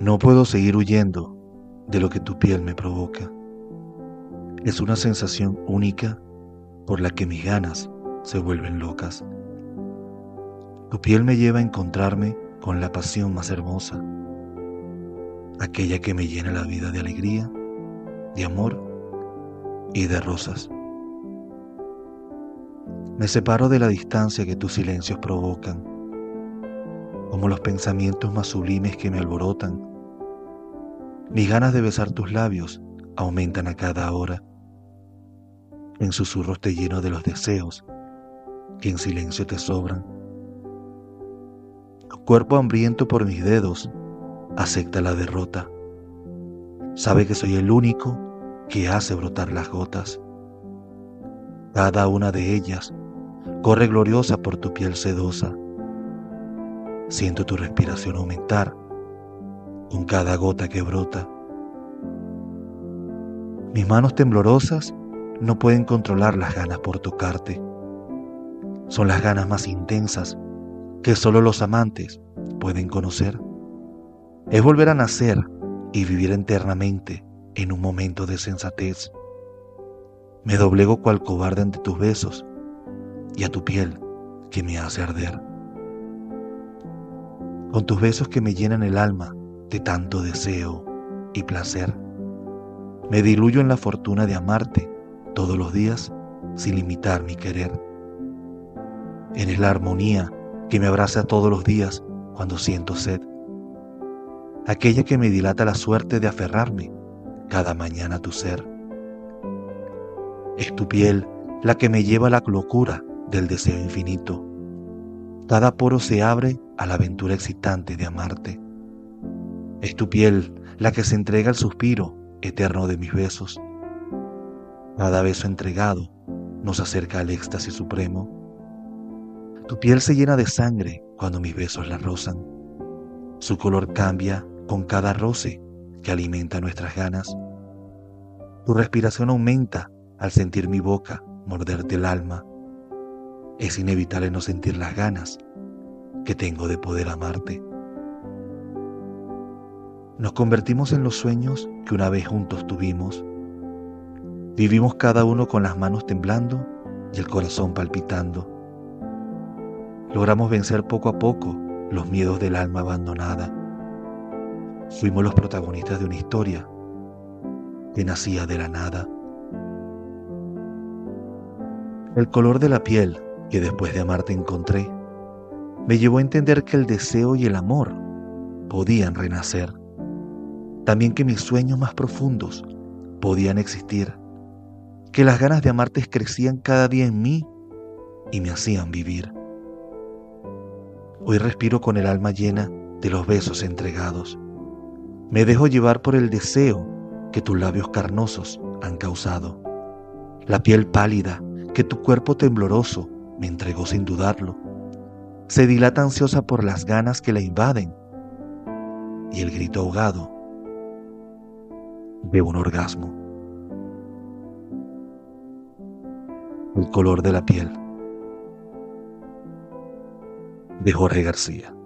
No puedo seguir huyendo de lo que tu piel me provoca. Es una sensación única por la que mis ganas se vuelven locas. Tu piel me lleva a encontrarme con la pasión más hermosa, aquella que me llena la vida de alegría, de amor y de rosas. Me separo de la distancia que tus silencios provocan, como los pensamientos más sublimes que me alborotan. Mis ganas de besar tus labios aumentan a cada hora. En susurros te lleno de los deseos que en silencio te sobran. Tu cuerpo hambriento por mis dedos acepta la derrota. Sabe que soy el único que hace brotar las gotas. Cada una de ellas corre gloriosa por tu piel sedosa. Siento tu respiración aumentar con cada gota que brota. Mis manos temblorosas no pueden controlar las ganas por tocarte. Son las ganas más intensas que solo los amantes pueden conocer. Es volver a nacer y vivir eternamente en un momento de sensatez. Me doblego cual cobarde ante tus besos y a tu piel que me hace arder. Con tus besos que me llenan el alma de tanto deseo y placer, me diluyo en la fortuna de amarte todos los días sin limitar mi querer. Eres la armonía que me abraza todos los días cuando siento sed, aquella que me dilata la suerte de aferrarme cada mañana a tu ser. Es tu piel la que me lleva a la locura del deseo infinito. Cada poro se abre a la aventura excitante de amarte. Es tu piel la que se entrega al suspiro eterno de mis besos. Cada beso entregado nos acerca al éxtasis supremo. Tu piel se llena de sangre cuando mis besos la rozan. Su color cambia con cada roce que alimenta nuestras ganas. Tu respiración aumenta al sentir mi boca morderte el alma es inevitable no sentir las ganas que tengo de poder amarte. Nos convertimos en los sueños que una vez juntos tuvimos. Vivimos cada uno con las manos temblando y el corazón palpitando. Logramos vencer poco a poco los miedos del alma abandonada. Fuimos los protagonistas de una historia que nacía de la nada. El color de la piel que después de amarte encontré, me llevó a entender que el deseo y el amor podían renacer. También que mis sueños más profundos podían existir. Que las ganas de amarte crecían cada día en mí y me hacían vivir. Hoy respiro con el alma llena de los besos entregados. Me dejo llevar por el deseo que tus labios carnosos han causado. La piel pálida que tu cuerpo tembloroso me entregó sin dudarlo. Se dilata ansiosa por las ganas que la invaden y el grito ahogado de un orgasmo. El color de la piel de Jorge García.